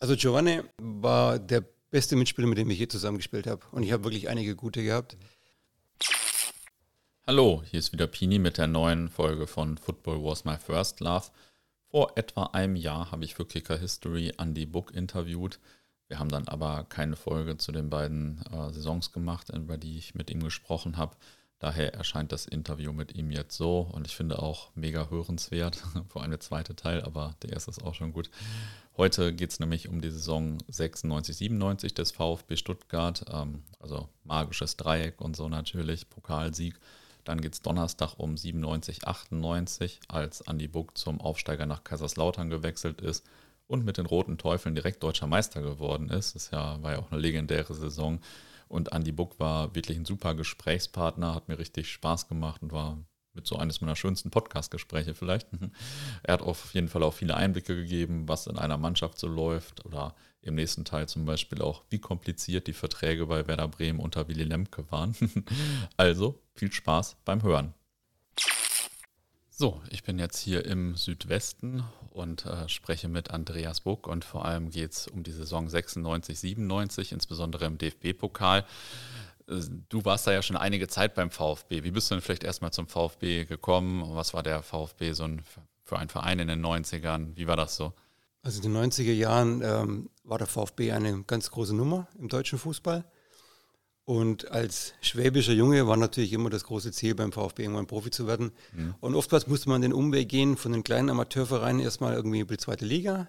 Also Giovanni war der beste Mitspieler, mit dem ich je zusammengespielt habe. Und ich habe wirklich einige gute gehabt. Hallo, hier ist wieder Pini mit der neuen Folge von Football Was My First Love. Vor etwa einem Jahr habe ich für Kicker History Andy Book interviewt. Wir haben dann aber keine Folge zu den beiden äh, Saisons gemacht, über die ich mit ihm gesprochen habe. Daher erscheint das Interview mit ihm jetzt so und ich finde auch mega hörenswert, vor allem der zweite Teil, aber der erste ist auch schon gut. Heute geht es nämlich um die Saison 96, 97 des VfB Stuttgart, ähm, also magisches Dreieck und so natürlich, Pokalsieg. Dann geht es Donnerstag um 97, 98, als Andi Buck zum Aufsteiger nach Kaiserslautern gewechselt ist und mit den Roten Teufeln direkt deutscher Meister geworden ist. Das ja, war ja auch eine legendäre Saison. Und Andy Buck war wirklich ein super Gesprächspartner, hat mir richtig Spaß gemacht und war mit so eines meiner schönsten Podcast-Gespräche vielleicht. er hat auf jeden Fall auch viele Einblicke gegeben, was in einer Mannschaft so läuft oder im nächsten Teil zum Beispiel auch, wie kompliziert die Verträge bei Werder Bremen unter Willy Lemke waren. also viel Spaß beim Hören. So, ich bin jetzt hier im Südwesten und äh, spreche mit Andreas Buck und vor allem geht es um die Saison 96, 97, insbesondere im DFB-Pokal. Äh, du warst da ja schon einige Zeit beim VfB. Wie bist du denn vielleicht erstmal zum VfB gekommen? Was war der VfB so ein, für ein Verein in den 90ern? Wie war das so? Also in den 90er Jahren ähm, war der VfB eine ganz große Nummer im deutschen Fußball. Und als schwäbischer Junge war natürlich immer das große Ziel, beim VfB irgendwann Profi zu werden. Mhm. Und oftmals musste man den Umweg gehen von den kleinen Amateurvereinen erstmal irgendwie über die zweite Liga,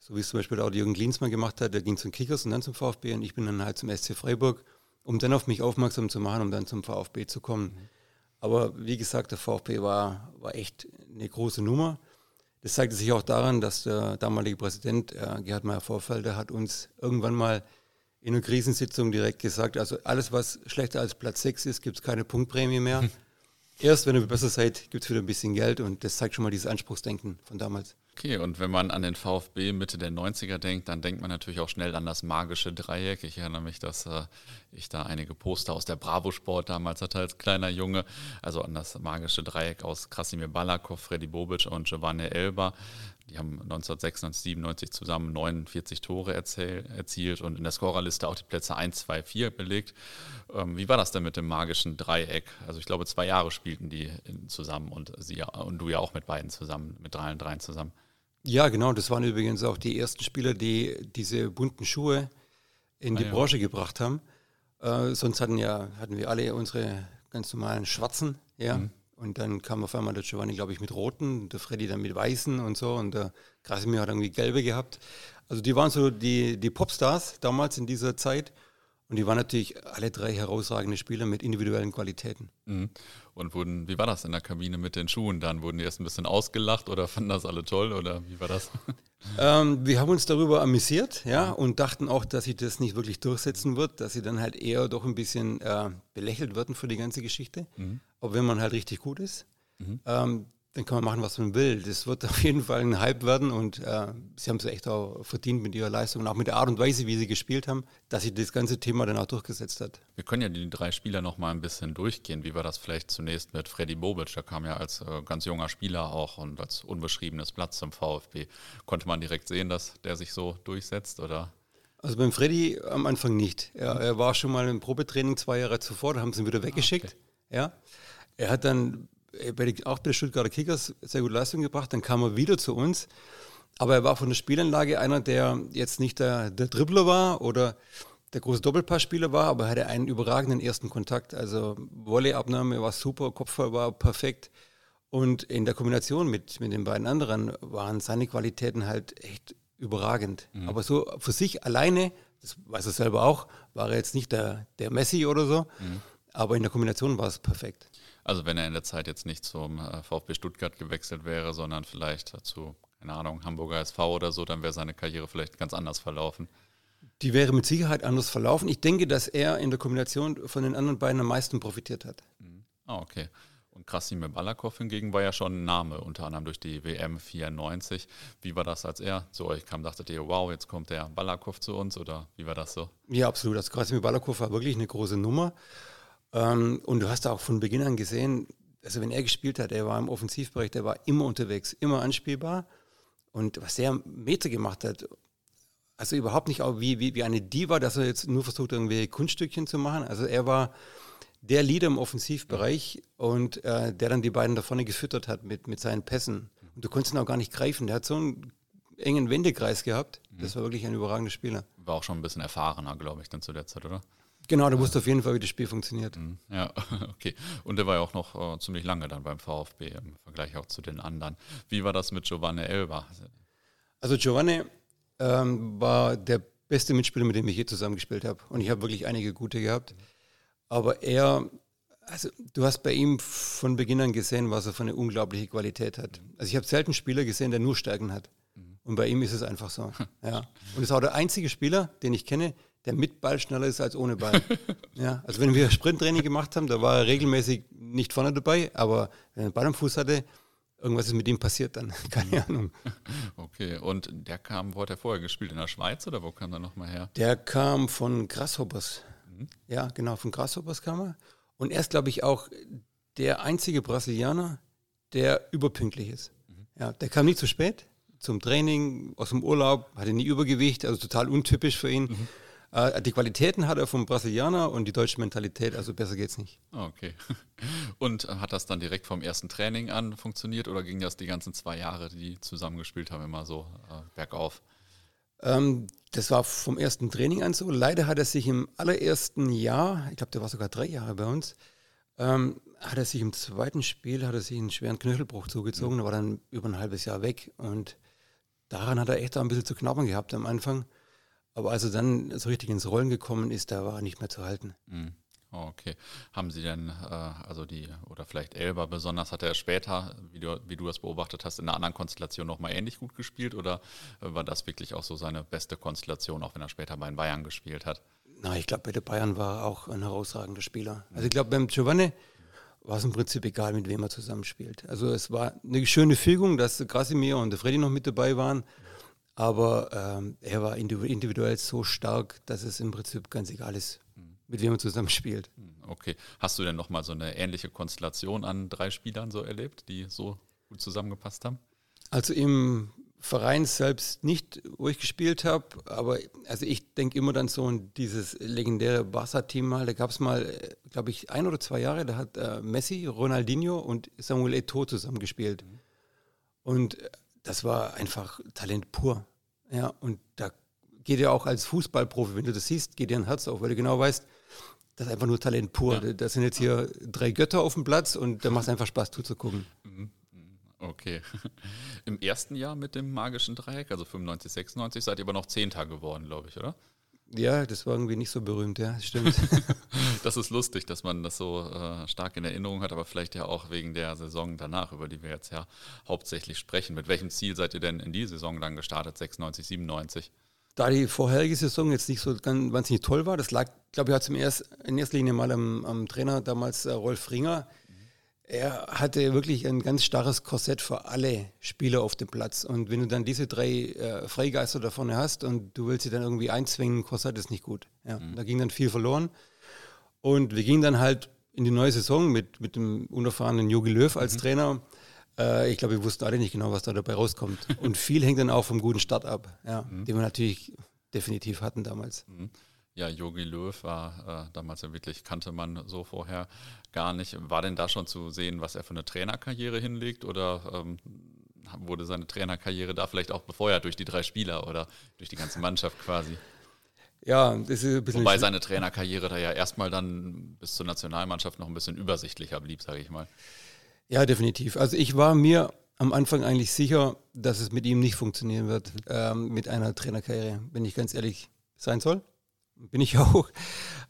so wie es zum Beispiel auch Jürgen Klinsmann gemacht hat. Der ging zum Kickers und dann zum VfB und ich bin dann halt zum SC Freiburg, um dann auf mich aufmerksam zu machen, um dann zum VfB zu kommen. Mhm. Aber wie gesagt, der VfB war, war echt eine große Nummer. Das zeigte sich auch daran, dass der damalige Präsident äh, Gerhard Meyer-Vorfelder hat uns irgendwann mal in einer Krisensitzung direkt gesagt, also alles, was schlechter als Platz 6 ist, gibt es keine Punktprämie mehr. Hm. Erst wenn ihr besser seid, gibt es wieder ein bisschen Geld und das zeigt schon mal dieses Anspruchsdenken von damals. Okay, und wenn man an den VfB Mitte der 90er denkt, dann denkt man natürlich auch schnell an das magische Dreieck. Ich erinnere mich, dass äh, ich da einige Poster aus der Bravo Sport damals hatte als kleiner Junge, also an das magische Dreieck aus Krasimir Balakov, Freddy Bobic und Giovanni Elba. Die haben 1996, 97 zusammen 49 Tore erzielt und in der Scorerliste auch die Plätze 1, 2, 4 belegt. Ähm, wie war das denn mit dem magischen Dreieck? Also ich glaube, zwei Jahre spielten die zusammen und sie und du ja auch mit beiden zusammen, mit drei und dreien zusammen. Ja, genau. Das waren übrigens auch die ersten Spieler, die diese bunten Schuhe in die ah, ja. Branche gebracht haben. Äh, sonst hatten ja hatten wir alle unsere ganz normalen schwarzen, ja. Mhm. Und dann kam auf einmal der Giovanni, glaube ich, mit roten, der Freddy dann mit weißen und so und der Krasimir hat irgendwie gelbe gehabt. Also die waren so die, die Popstars damals in dieser Zeit. Und die waren natürlich alle drei herausragende Spieler mit individuellen Qualitäten. Mhm. Und wurden, wie war das in der Kabine mit den Schuhen dann? Wurden die erst ein bisschen ausgelacht oder fanden das alle toll oder wie war das? Ähm, wir haben uns darüber amüsiert, ja, und dachten auch, dass sich das nicht wirklich durchsetzen wird, dass sie dann halt eher doch ein bisschen äh, belächelt werden für die ganze Geschichte. Mhm. Aber wenn man halt richtig gut ist, mhm. ähm, dann kann man machen, was man will. Das wird auf jeden Fall ein Hype werden und äh, sie haben es echt auch verdient mit ihrer Leistung und auch mit der Art und Weise, wie sie gespielt haben, dass sich das ganze Thema dann auch durchgesetzt hat. Wir können ja die drei Spieler noch mal ein bisschen durchgehen. Wie war das vielleicht zunächst mit Freddy Bobic? Der kam ja als äh, ganz junger Spieler auch und als unbeschriebenes Blatt zum VfB. Konnte man direkt sehen, dass der sich so durchsetzt oder? Also beim Freddy am Anfang nicht. Er, er war schon mal im Probetraining zwei Jahre zuvor, da haben sie ihn wieder weggeschickt. Ah, okay. Ja. Er hat dann äh, bei auch bei den Stuttgarter Kickers sehr gute Leistung gebracht. Dann kam er wieder zu uns. Aber er war von der Spielanlage einer, der jetzt nicht der, der Dribbler war oder der große Doppelpassspieler war, aber er hatte einen überragenden ersten Kontakt. Also Volleyabnahme war super, Kopfball war perfekt. Und in der Kombination mit, mit den beiden anderen waren seine Qualitäten halt echt überragend. Mhm. Aber so für sich alleine, das weiß er selber auch, war er jetzt nicht der, der Messi oder so. Mhm. Aber in der Kombination war es perfekt. Also wenn er in der Zeit jetzt nicht zum äh, VfB Stuttgart gewechselt wäre, sondern vielleicht zu, keine Ahnung, Hamburger SV oder so, dann wäre seine Karriere vielleicht ganz anders verlaufen. Die wäre mit Sicherheit anders verlaufen. Ich denke, dass er in der Kombination von den anderen beiden am meisten profitiert hat. Mhm. Ah, okay. Und Krasimir Balakov hingegen war ja schon ein Name, unter anderem durch die WM 94. Wie war das, als er zu euch kam? Dachtet ihr, wow, jetzt kommt der Balakov zu uns oder wie war das so? Ja, absolut. Also Krasimir Balakov war wirklich eine große Nummer. Ähm, und du hast auch von Beginn an gesehen, also wenn er gespielt hat, er war im Offensivbereich, der war immer unterwegs, immer anspielbar. Und was er Meter gemacht hat, also überhaupt nicht auch wie, wie, wie eine Diva, dass er jetzt nur versucht, irgendwie Kunststückchen zu machen. Also er war der Leader im Offensivbereich und äh, der dann die beiden da vorne gefüttert hat mit, mit seinen Pässen. Und du konntest ihn auch gar nicht greifen. Der hat so einen engen Wendekreis gehabt. Das war wirklich ein überragender Spieler. War auch schon ein bisschen erfahrener, glaube ich, dann zu der Zeit, oder? Genau, der wusste auf jeden Fall, wie das Spiel funktioniert. Mhm. Ja, okay. Und der war ja auch noch äh, ziemlich lange dann beim VfB im Vergleich auch zu den anderen. Wie war das mit Giovanni Elba? Also Giovanni ähm, war der beste Mitspieler, mit dem ich je zusammengespielt habe. Und ich habe wirklich einige gute gehabt. Aber er, also du hast bei ihm von Beginn an gesehen, was er für eine unglaubliche Qualität hat. Also ich habe selten Spieler gesehen, der nur Stärken hat. Und bei ihm ist es einfach so. Ja. Und ist auch der einzige Spieler, den ich kenne, der mit Ball schneller ist als ohne Ball. ja. Also wenn wir Sprinttraining gemacht haben, da war er regelmäßig nicht vorne dabei, aber wenn er den Ball am Fuß hatte, irgendwas ist mit ihm passiert dann. Keine Ahnung. Okay, und der kam, wo hat er vorher gespielt? In der Schweiz oder wo kam er nochmal her? Der kam von Grasshoppers. Mhm. Ja, genau, von Grasshoppers kam er. Und er ist, glaube ich, auch der einzige Brasilianer, der überpünktlich ist. Mhm. Ja, der kam nie zu spät zum Training, aus dem Urlaub, hatte nie Übergewicht, also total untypisch für ihn. Mhm. Äh, die Qualitäten hat er vom Brasilianer und die deutsche Mentalität, also besser geht's nicht. Okay. Und hat das dann direkt vom ersten Training an funktioniert oder ging das die ganzen zwei Jahre, die zusammengespielt haben, immer so äh, bergauf? Ähm, das war vom ersten Training an so. Leider hat er sich im allerersten Jahr, ich glaube, der war sogar drei Jahre bei uns, ähm, hat er sich im zweiten Spiel hat er sich einen schweren Knöchelbruch zugezogen, mhm. war dann über ein halbes Jahr weg und daran hat er echt auch ein bisschen zu knabbern gehabt am Anfang. Aber als er dann so richtig ins Rollen gekommen ist, da war er nicht mehr zu halten. Mhm. Okay. Haben Sie denn, äh, also die, oder vielleicht Elba besonders, hat er später, wie du, wie du das beobachtet hast, in einer anderen Konstellation nochmal ähnlich gut gespielt oder äh, war das wirklich auch so seine beste Konstellation, auch wenn er später bei den Bayern gespielt hat? Na, ich glaube, bei den Bayern war er auch ein herausragender Spieler. Also ich glaube, beim Giovanni war es im Prinzip egal, mit wem er zusammenspielt. Also es war eine schöne Fügung, dass Krasimir und der Freddy noch mit dabei waren. Aber ähm, er war individuell so stark, dass es im Prinzip ganz egal ist, mit wem er zusammenspielt. Hm, okay. Hast du denn nochmal so eine ähnliche Konstellation an drei Spielern so erlebt, die so gut zusammengepasst haben? Also im Verein selbst nicht, wo ich gespielt habe, aber also ich denke immer dann so an dieses legendäre Barca-Team mal. Da gab es mal, äh, glaube ich, ein oder zwei Jahre, da hat äh, Messi, Ronaldinho und Samuel Eto'o zusammen gespielt. Mhm. Und das war einfach Talent pur. Ja, und da geht ja auch als Fußballprofi, wenn du das siehst, geht dir ein Herz auf, weil du genau weißt, das ist einfach nur Talent pur. Ja. Das sind jetzt hier drei Götter auf dem Platz und da macht es einfach Spaß zuzugucken. Mhm. Okay. Im ersten Jahr mit dem magischen Dreieck, also 95, 96, seid ihr aber noch Zehnter geworden, glaube ich, oder? Ja, das war irgendwie nicht so berühmt, ja, stimmt. das ist lustig, dass man das so äh, stark in Erinnerung hat, aber vielleicht ja auch wegen der Saison danach, über die wir jetzt ja hauptsächlich sprechen. Mit welchem Ziel seid ihr denn in die Saison dann gestartet, 96, 97? Da die vorherige Saison jetzt nicht so ganz wahnsinnig toll war, das lag, glaube ich, hat zum erst, in erster Linie mal am, am Trainer damals äh, Rolf Ringer, er hatte wirklich ein ganz starres Korsett für alle Spieler auf dem Platz. Und wenn du dann diese drei äh, Freigeister da vorne hast und du willst sie dann irgendwie einzwingen, Korsett ist nicht gut. Ja, mhm. Da ging dann viel verloren. Und wir gingen dann halt in die neue Saison mit, mit dem unerfahrenen Jogi Löw als mhm. Trainer. Äh, ich glaube, wir wussten alle nicht genau, was da dabei rauskommt. und viel hängt dann auch vom guten Start ab, ja, mhm. den wir natürlich definitiv hatten damals. Ja, Yogi Löw war äh, damals ja wirklich, kannte man so vorher gar nicht. War denn da schon zu sehen, was er für eine Trainerkarriere hinlegt oder ähm, wurde seine Trainerkarriere da vielleicht auch befeuert durch die drei Spieler oder durch die ganze Mannschaft quasi? Ja, das ist ein bisschen. Wobei seine Trainerkarriere da ja erstmal dann bis zur Nationalmannschaft noch ein bisschen übersichtlicher blieb, sage ich mal. Ja, definitiv. Also ich war mir am Anfang eigentlich sicher, dass es mit ihm nicht funktionieren wird, ähm, mit einer Trainerkarriere, wenn ich ganz ehrlich sein soll bin ich auch.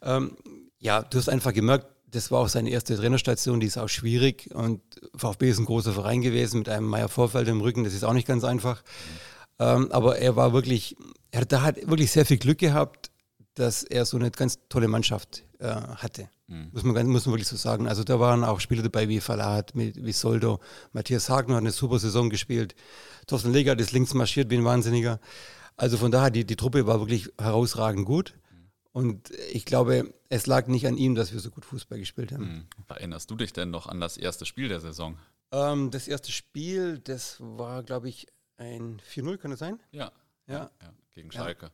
Ähm, ja, du hast einfach gemerkt, das war auch seine erste Trainerstation, die ist auch schwierig und VfB ist ein großer Verein gewesen mit einem Meier Vorfeld im Rücken, das ist auch nicht ganz einfach. Ähm, aber er war wirklich, er da hat wirklich sehr viel Glück gehabt, dass er so eine ganz tolle Mannschaft äh, hatte. Mhm. Muss, man, muss man wirklich so sagen. Also da waren auch Spieler dabei wie Falat, wie Soldo, Matthias Hagner hat eine super Saison gespielt, Thorsten Legert ist links marschiert wie ein Wahnsinniger. Also von daher, die, die Truppe war wirklich herausragend gut. Und ich glaube, es lag nicht an ihm, dass wir so gut Fußball gespielt haben. Hm. Erinnerst du dich denn noch an das erste Spiel der Saison? Ähm, das erste Spiel, das war, glaube ich, ein 4-0, kann das sein? Ja. Ja. ja gegen Schalke.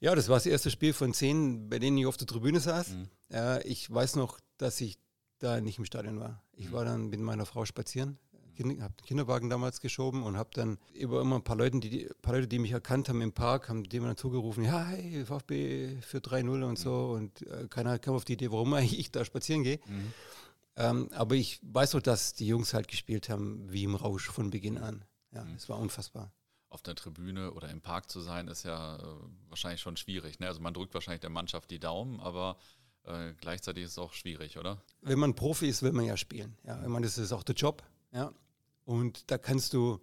Ja, das war das erste Spiel von zehn, bei denen ich auf der Tribüne saß. Mhm. Äh, ich weiß noch, dass ich da nicht im Stadion war. Ich mhm. war dann mit meiner Frau spazieren, habe den Kinderwagen damals geschoben und habe dann über immer ein paar Leute, die, paar Leute, die mich erkannt haben im Park, haben dem dann zugerufen, ja, hey, VfB für 3-0 und so. Und äh, keiner kam auf die Idee, warum ich da spazieren gehe. Mhm. Ähm, aber ich weiß auch, dass die Jungs halt gespielt haben wie im Rausch von Beginn an. Ja, mhm. es war unfassbar auf der Tribüne oder im Park zu sein, ist ja äh, wahrscheinlich schon schwierig. Ne? Also man drückt wahrscheinlich der Mannschaft die Daumen, aber äh, gleichzeitig ist es auch schwierig, oder? Wenn man Profi ist, will man ja spielen. Ja, ich meine, das ist auch der Job. Ja, und da kannst du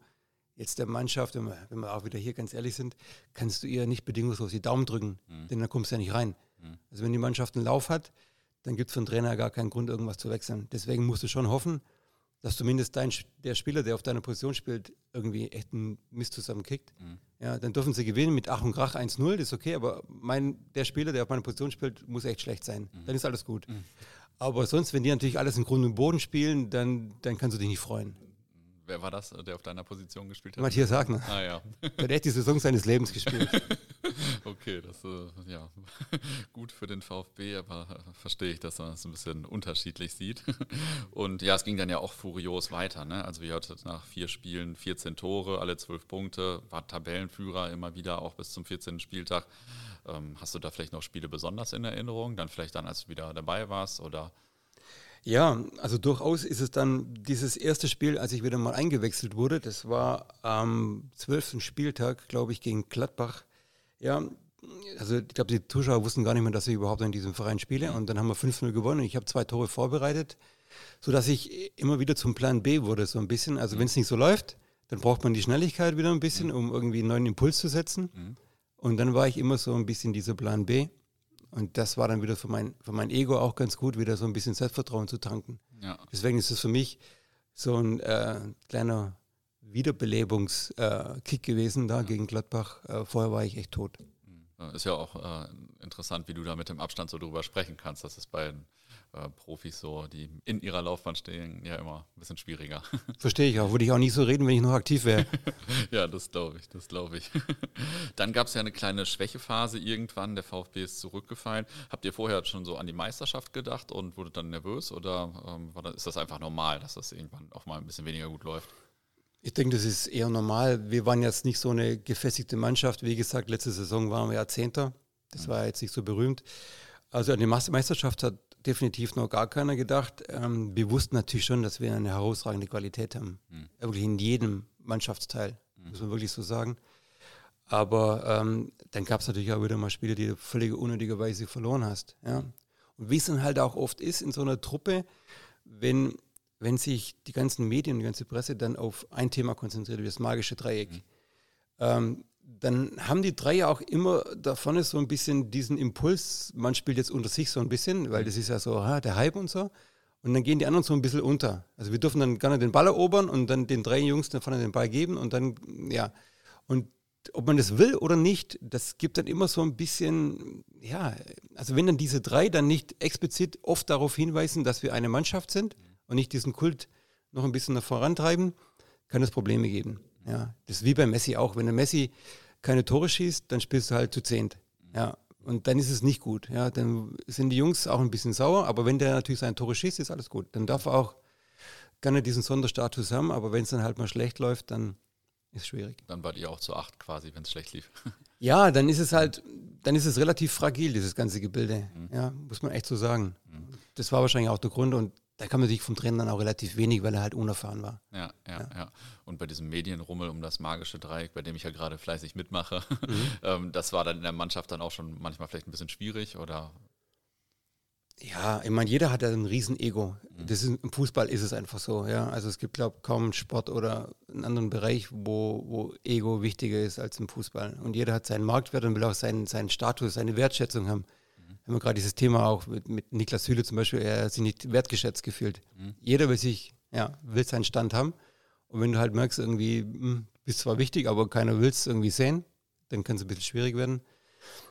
jetzt der Mannschaft, wenn wir, wenn wir auch wieder hier ganz ehrlich sind, kannst du ihr nicht bedingungslos die Daumen drücken, mhm. denn dann kommst du ja nicht rein. Mhm. Also wenn die Mannschaft einen Lauf hat, dann gibt es für den Trainer gar keinen Grund, irgendwas zu wechseln. Deswegen musst du schon hoffen, dass zumindest dein, der Spieler, der auf deiner Position spielt, irgendwie echt einen Mist zusammenkickt. Mhm. Ja, dann dürfen sie gewinnen mit Ach und Krach 1-0, das ist okay, aber mein, der Spieler, der auf meiner Position spielt, muss echt schlecht sein. Mhm. Dann ist alles gut. Mhm. Aber sonst, wenn die natürlich alles im Grund und Boden spielen, dann, dann kannst du dich nicht freuen. Wer war das, der auf deiner Position gespielt hat? Matthias Wagner. Ah ja. Der hat echt die Saison seines Lebens gespielt. okay, das ist äh, ja gut für den VfB, aber äh, verstehe ich, dass man es ein bisschen unterschiedlich sieht. Und ja, es ging dann ja auch furios weiter. Ne? Also wir hatten nach vier Spielen 14 Tore, alle zwölf Punkte, war Tabellenführer immer wieder auch bis zum 14. Spieltag. Ähm, hast du da vielleicht noch Spiele besonders in Erinnerung? Dann vielleicht dann, als du wieder dabei warst oder ja, also durchaus ist es dann dieses erste Spiel, als ich wieder mal eingewechselt wurde, das war am zwölften Spieltag, glaube ich, gegen Gladbach. Ja, also ich glaube, die Zuschauer wussten gar nicht mehr, dass ich überhaupt in diesem Verein spiele. Und dann haben wir 5-0 gewonnen. Ich habe zwei Tore vorbereitet, sodass ich immer wieder zum Plan B wurde, so ein bisschen. Also wenn es nicht so läuft, dann braucht man die Schnelligkeit wieder ein bisschen, um irgendwie einen neuen Impuls zu setzen. Mhm. Und dann war ich immer so ein bisschen dieser Plan B. Und das war dann wieder für mein, für mein Ego auch ganz gut, wieder so ein bisschen Selbstvertrauen zu tanken. Ja. Deswegen ist es für mich so ein äh, kleiner Wiederbelebungskick äh, gewesen da ja. gegen Gladbach. Äh, vorher war ich echt tot. Ist ja auch äh, interessant, wie du da mit dem Abstand so drüber sprechen kannst. Das ist bei äh, Profis so, die in ihrer Laufbahn stehen, ja immer ein bisschen schwieriger. Verstehe ich auch. Würde ich auch nicht so reden, wenn ich noch aktiv wäre. ja, das glaube ich, das glaube ich. Dann gab es ja eine kleine Schwächephase irgendwann. Der VfB ist zurückgefallen. Habt ihr vorher schon so an die Meisterschaft gedacht und wurde dann nervös oder ähm, das, ist das einfach normal, dass das irgendwann auch mal ein bisschen weniger gut läuft? Ich denke, das ist eher normal. Wir waren jetzt nicht so eine gefestigte Mannschaft. Wie gesagt, letzte Saison waren wir ja Zehnter. Das war jetzt nicht so berühmt. Also an die Meisterschaft hat definitiv noch gar keiner gedacht. Ähm, wir wussten natürlich schon, dass wir eine herausragende Qualität haben. Mhm. Wirklich in jedem Mannschaftsteil, mhm. muss man wirklich so sagen. Aber ähm, dann gab es natürlich auch wieder mal Spiele, die du völlig unnötigerweise verloren hast. Ja? Und wie es dann halt auch oft ist in so einer Truppe, wenn, wenn sich die ganzen Medien, die ganze Presse dann auf ein Thema konzentriert, wie das magische Dreieck, mhm. ähm, dann haben die drei ja auch immer da vorne so ein bisschen diesen Impuls, man spielt jetzt unter sich so ein bisschen, weil das ist ja so ha, der Hype und so. Und dann gehen die anderen so ein bisschen unter. Also wir dürfen dann gerne den Ball erobern und dann den drei Jungs da vorne den Ball geben und dann, ja. Und ob man das will oder nicht, das gibt dann immer so ein bisschen, ja, also wenn dann diese drei dann nicht explizit oft darauf hinweisen, dass wir eine Mannschaft sind und nicht diesen Kult noch ein bisschen vorantreiben, kann es Probleme geben. Ja, das ist wie bei Messi auch. Wenn der Messi keine Tore schießt, dann spielst du halt zu zehnt. Ja, und dann ist es nicht gut. Ja, dann sind die Jungs auch ein bisschen sauer, aber wenn der natürlich seine Tore schießt, ist alles gut. Dann darf er auch gerne diesen Sonderstatus haben, aber wenn es dann halt mal schlecht läuft, dann ist es schwierig. Dann wart ihr auch zu acht quasi, wenn es schlecht lief. Ja, dann ist es halt, dann ist es relativ fragil, dieses ganze Gebilde. Mhm. Ja, muss man echt so sagen. Mhm. Das war wahrscheinlich auch der Grund und da kann man sich vom Trainer dann auch relativ wenig, weil er halt unerfahren war. Ja, ja, ja. ja. Und bei diesem Medienrummel um das magische Dreieck, bei dem ich ja gerade fleißig mitmache, mhm. ähm, das war dann in der Mannschaft dann auch schon manchmal vielleicht ein bisschen schwierig oder? Ja, ich meine, jeder hat ja ein Riesen-Ego. Mhm. Das ist, Im Fußball ist es einfach so, ja. Also es gibt, glaube ich, kaum einen Sport oder einen anderen Bereich, wo, wo Ego wichtiger ist als im Fußball. Und jeder hat seinen Marktwert und will auch seinen, seinen Status, seine Wertschätzung haben haben wir gerade dieses Thema auch mit, mit Niklas Süle zum Beispiel, er hat sich nicht wertgeschätzt gefühlt. Mhm. Jeder will sich, ja, will seinen Stand haben. Und wenn du halt merkst, irgendwie, mh, hm, bist zwar wichtig, aber keiner will es irgendwie sehen, dann kann es ein bisschen schwierig werden.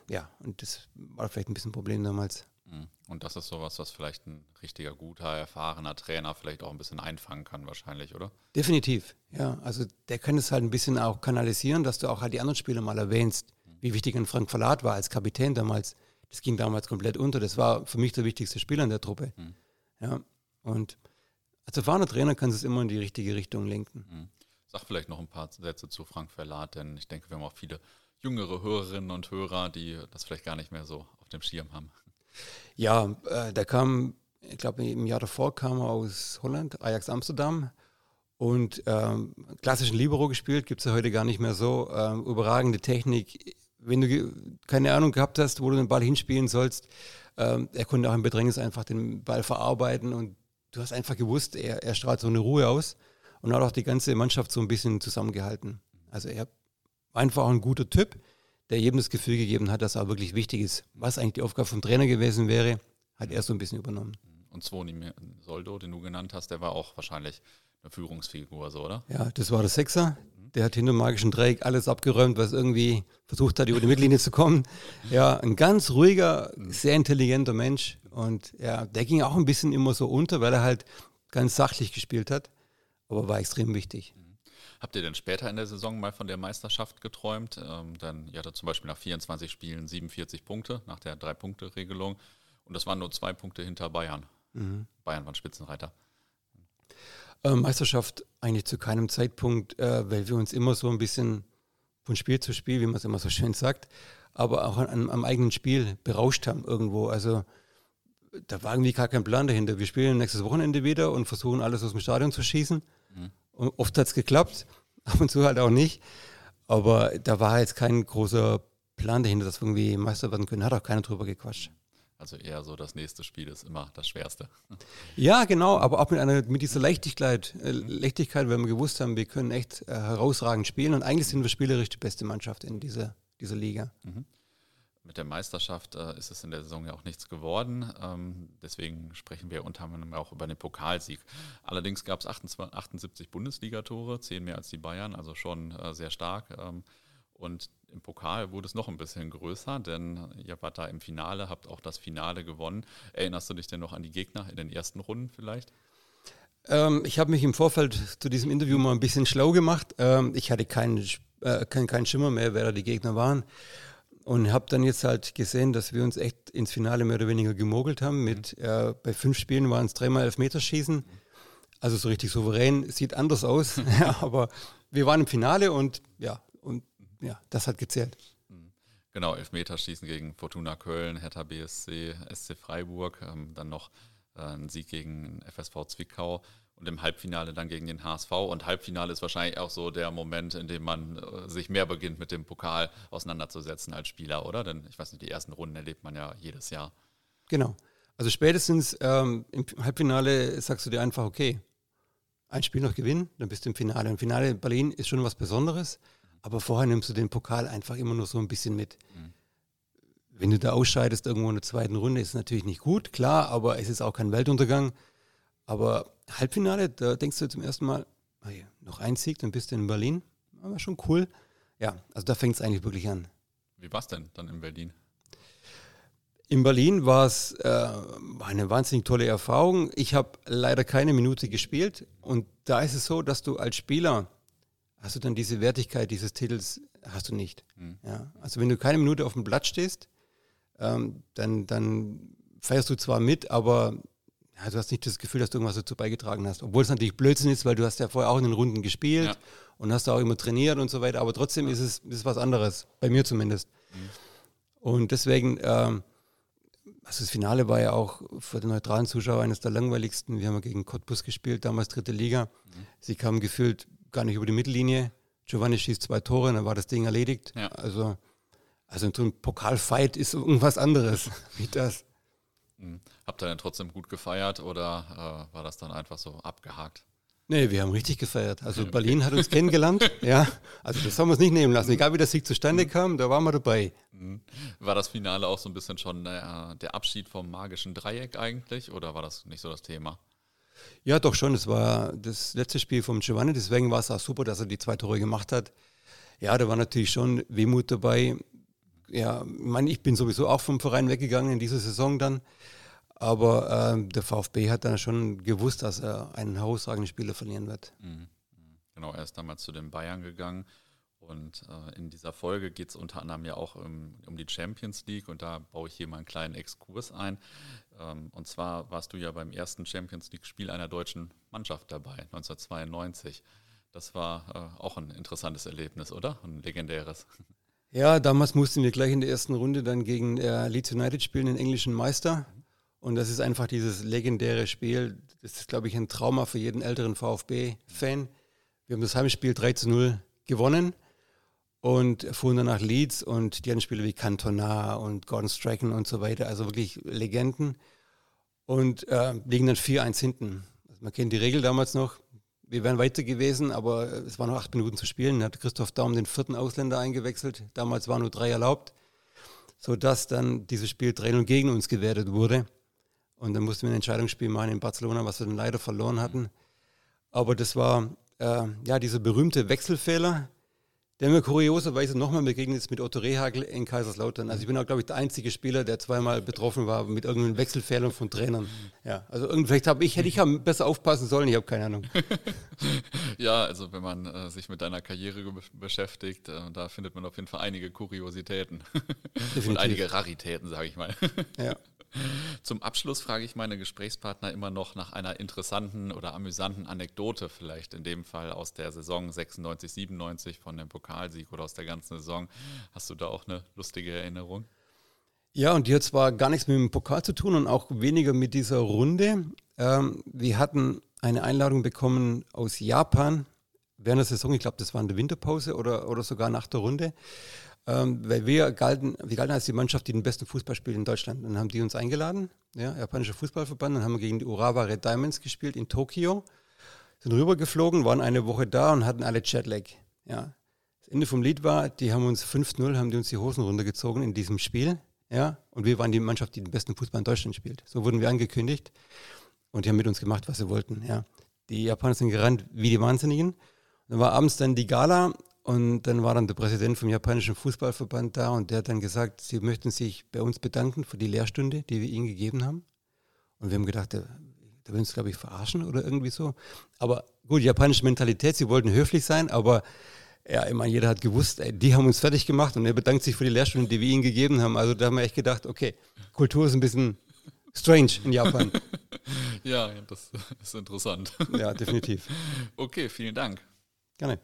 Ja, und das war vielleicht ein bisschen ein Problem damals. Hm. Und das ist sowas, was vielleicht ein richtiger, guter, erfahrener Trainer vielleicht auch ein bisschen einfangen kann, wahrscheinlich, oder? Definitiv, ja. Also der kann es halt ein bisschen auch kanalisieren, dass du auch halt die anderen Spieler mal erwähnst, wie wichtig ein Frank Verlat war als Kapitän damals. Das ging damals komplett unter. Das war für mich der wichtigste Spieler in der Truppe. Mhm. Ja. Und als erfahrener Trainer kannst du es immer in die richtige Richtung lenken. Mhm. Sag vielleicht noch ein paar Sätze zu Frank Verlat, denn ich denke, wir haben auch viele jüngere Hörerinnen und Hörer, die das vielleicht gar nicht mehr so auf dem Schirm haben. Ja, äh, der kam, ich glaube, im Jahr davor kam er aus Holland, Ajax Amsterdam. Und ähm, klassischen Libero gespielt, gibt es ja heute gar nicht mehr so. Ähm, überragende Technik. Wenn du keine Ahnung gehabt hast, wo du den Ball hinspielen sollst, ähm, er konnte auch im Bedrängnis einfach den Ball verarbeiten und du hast einfach gewusst, er, er strahlt so eine Ruhe aus und hat auch die ganze Mannschaft so ein bisschen zusammengehalten. Also er war einfach auch ein guter Typ der jedem das Gefühl gegeben hat, dass er wirklich wichtig ist. Was eigentlich die Aufgabe vom Trainer gewesen wäre, hat er so ein bisschen übernommen. Und Svoni Soldo, den du genannt hast, der war auch wahrscheinlich eine Führungsfigur, so, oder? Ja, das war der Sechser. Der hat hinter dem magischen Dreieck alles abgeräumt, was irgendwie versucht hat, über die Mittellinie zu kommen. Ja, ein ganz ruhiger, sehr intelligenter Mensch. Und ja, der ging auch ein bisschen immer so unter, weil er halt ganz sachlich gespielt hat, aber war extrem wichtig. Habt ihr denn später in der Saison mal von der Meisterschaft geträumt? Ähm, dann, ihr hattet zum Beispiel nach 24 Spielen 47 Punkte nach der Drei-Punkte-Regelung und das waren nur zwei Punkte hinter Bayern. Mhm. Bayern waren Spitzenreiter. Äh, Meisterschaft eigentlich zu keinem Zeitpunkt, äh, weil wir uns immer so ein bisschen von Spiel zu Spiel, wie man es immer so schön sagt, aber auch an, am eigenen Spiel berauscht haben irgendwo. Also da war irgendwie gar kein Plan dahinter. Wir spielen nächstes Wochenende wieder und versuchen alles aus dem Stadion zu schießen. Mhm. Und oft hat es geklappt, ab und zu halt auch nicht. Aber da war jetzt kein großer Plan dahinter, dass wir irgendwie Meister werden können. Hat auch keiner drüber gequatscht. Also eher so, das nächste Spiel ist immer das Schwerste. Ja, genau, aber auch mit einer mit dieser Leichtigkeit, äh, Leichtigkeit, weil wir gewusst haben, wir können echt äh, herausragend spielen und eigentlich sind wir spielerisch die beste Mannschaft in dieser, dieser Liga. Mhm. Mit der Meisterschaft äh, ist es in der Saison ja auch nichts geworden. Ähm, deswegen sprechen wir unter anderem auch über den Pokalsieg. Allerdings gab es 78 Bundesligatore, zehn mehr als die Bayern, also schon sehr stark. Ähm, und im Pokal wurde es noch ein bisschen größer, denn ihr wart da im Finale, habt auch das Finale gewonnen. Erinnerst du dich denn noch an die Gegner in den ersten Runden vielleicht? Ähm, ich habe mich im Vorfeld zu diesem Interview mal ein bisschen schlau gemacht. Ähm, ich hatte keinen, äh, keinen, keinen Schimmer mehr, wer da die Gegner waren. Und habe dann jetzt halt gesehen, dass wir uns echt ins Finale mehr oder weniger gemogelt haben. Mit, mhm. äh, bei fünf Spielen waren es dreimal Elfmeterschießen. Also so richtig souverän, sieht anders aus. aber wir waren im Finale und ja, ja, das hat gezählt. Mhm. Genau, Elfmeterschießen gegen Fortuna Köln, Hertha BSC, SC Freiburg, ähm, dann noch äh, ein Sieg gegen FSV Zwickau und im Halbfinale dann gegen den HSV. Und Halbfinale ist wahrscheinlich auch so der Moment, in dem man äh, sich mehr beginnt, mit dem Pokal auseinanderzusetzen als Spieler, oder? Denn ich weiß nicht, die ersten Runden erlebt man ja jedes Jahr. Genau. Also spätestens ähm, im Halbfinale sagst du dir einfach, okay, ein Spiel noch gewinnen, dann bist du im Finale. Im Finale in Berlin ist schon was Besonderes, aber vorher nimmst du den Pokal einfach immer nur so ein bisschen mit. Mhm. Wenn du da ausscheidest irgendwo in der zweiten Runde, ist es natürlich nicht gut, klar, aber es ist auch kein Weltuntergang. Aber Halbfinale, da denkst du zum ersten Mal, hey, noch ein Sieg, dann bist du in Berlin. Aber schon cool. Ja, also da fängt es eigentlich wirklich an. Wie war es denn dann in Berlin? In Berlin war es äh, eine wahnsinnig tolle Erfahrung. Ich habe leider keine Minute gespielt und da ist es so, dass du als Spieler hast du dann diese Wertigkeit dieses Titels hast du nicht. Mhm. Ja, also wenn du keine Minute auf dem Blatt stehst, ähm, dann, dann feierst du zwar mit, aber ja, du hast nicht das Gefühl, dass du irgendwas dazu beigetragen hast. Obwohl es natürlich Blödsinn ist, weil du hast ja vorher auch in den Runden gespielt ja. und hast da auch immer trainiert und so weiter. Aber trotzdem ja. ist, es, ist was anderes, bei mir zumindest. Mhm. Und deswegen, ähm, also das Finale war ja auch für den neutralen Zuschauer eines der langweiligsten. Wir haben ja gegen Cottbus gespielt, damals dritte Liga. Mhm. Sie kamen gefühlt gar nicht über die Mittellinie. Giovanni schießt zwei Tore, dann war das Ding erledigt. Ja. Also, also so ein Pokalfight ist irgendwas anderes wie das. Mhm. Habt ihr denn trotzdem gut gefeiert oder äh, war das dann einfach so abgehakt? Nee, wir haben richtig gefeiert. Also okay. Berlin hat uns kennengelernt, ja. Also das haben wir uns nicht nehmen lassen. Egal wie der Sieg zustande kam, da waren wir dabei. Mhm. War das Finale auch so ein bisschen schon äh, der Abschied vom magischen Dreieck eigentlich oder war das nicht so das Thema? Ja, doch schon. Es war das letzte Spiel vom Giovanni, deswegen war es auch super, dass er die zwei Tore gemacht hat. Ja, da war natürlich schon Wehmut dabei, ja, ich meine, ich bin sowieso auch vom Verein weggegangen in dieser Saison dann. Aber äh, der VfB hat dann schon gewusst, dass er einen herausragenden Spieler verlieren wird. Mhm. Genau, er ist damals zu den Bayern gegangen. Und äh, in dieser Folge geht es unter anderem ja auch um, um, die Champions League und da baue ich hier mal einen kleinen Exkurs ein. Ähm, und zwar warst du ja beim ersten Champions League-Spiel einer deutschen Mannschaft dabei, 1992. Das war äh, auch ein interessantes Erlebnis, oder? Ein legendäres. Ja, damals mussten wir gleich in der ersten Runde dann gegen äh, Leeds United spielen, den englischen Meister. Und das ist einfach dieses legendäre Spiel. Das ist, glaube ich, ein Trauma für jeden älteren VfB-Fan. Wir haben das Heimspiel 3 zu 0 gewonnen und fuhren dann nach Leeds und die hatten Spiele wie Cantona und Gordon Strachan und so weiter, also wirklich Legenden. Und äh, liegen dann 4-1 hinten. Also man kennt die Regel damals noch. Wir wären weiter gewesen, aber es waren noch acht Minuten zu spielen. Dann hat Christoph Daum den vierten Ausländer eingewechselt. Damals waren nur drei erlaubt, sodass dann dieses Spiel 3-0 gegen uns gewertet wurde. Und dann mussten wir ein Entscheidungsspiel machen in Barcelona, was wir dann leider verloren hatten. Aber das war äh, ja dieser berühmte Wechselfehler der mir kurioserweise nochmal begegnet ist mit Otto Rehagel in Kaiserslautern. Also ich bin auch, glaube ich, der einzige Spieler, der zweimal betroffen war mit irgendeinen Wechselfehlern von Trainern. Ja, also vielleicht habe ich, hätte ich besser aufpassen sollen, ich habe keine Ahnung. ja, also wenn man äh, sich mit deiner Karriere beschäftigt, äh, da findet man auf jeden Fall einige Kuriositäten. Und einige Raritäten, sage ich mal. ja. Zum Abschluss frage ich meine Gesprächspartner immer noch nach einer interessanten oder amüsanten Anekdote, vielleicht in dem Fall aus der Saison 96, 97 von dem Pokalsieg oder aus der ganzen Saison. Hast du da auch eine lustige Erinnerung? Ja, und die hat zwar gar nichts mit dem Pokal zu tun und auch weniger mit dieser Runde. Ähm, wir hatten eine Einladung bekommen aus Japan während der Saison, ich glaube, das war in der Winterpause oder, oder sogar nach der Runde. Ähm, weil wir galten, wir galten als die Mannschaft, die den besten Fußball spielt in Deutschland. Dann haben die uns eingeladen, ja, japanischer Fußballverband, dann haben wir gegen die Urawa Red Diamonds gespielt in Tokio, sind rübergeflogen, waren eine Woche da und hatten alle Jetlag. Ja. Das Ende vom Lied war, die haben uns 5-0, haben die uns die Hosen runtergezogen in diesem Spiel. Ja, und wir waren die Mannschaft, die den besten Fußball in Deutschland spielt. So wurden wir angekündigt und die haben mit uns gemacht, was sie wollten. Ja. Die Japaner sind gerannt wie die Wahnsinnigen. Dann war abends dann die Gala und dann war dann der Präsident vom japanischen Fußballverband da und der hat dann gesagt, sie möchten sich bei uns bedanken für die Lehrstunde, die wir ihnen gegeben haben. Und wir haben gedacht, der, der will uns, glaube ich, verarschen oder irgendwie so. Aber gut, japanische Mentalität, sie wollten höflich sein, aber ja, ich meine, jeder hat gewusst, ey, die haben uns fertig gemacht und er bedankt sich für die Lehrstunde, die wir ihnen gegeben haben. Also da haben wir echt gedacht, okay, Kultur ist ein bisschen strange in Japan. ja, das ist interessant. Ja, definitiv. Okay, vielen Dank. Gerne.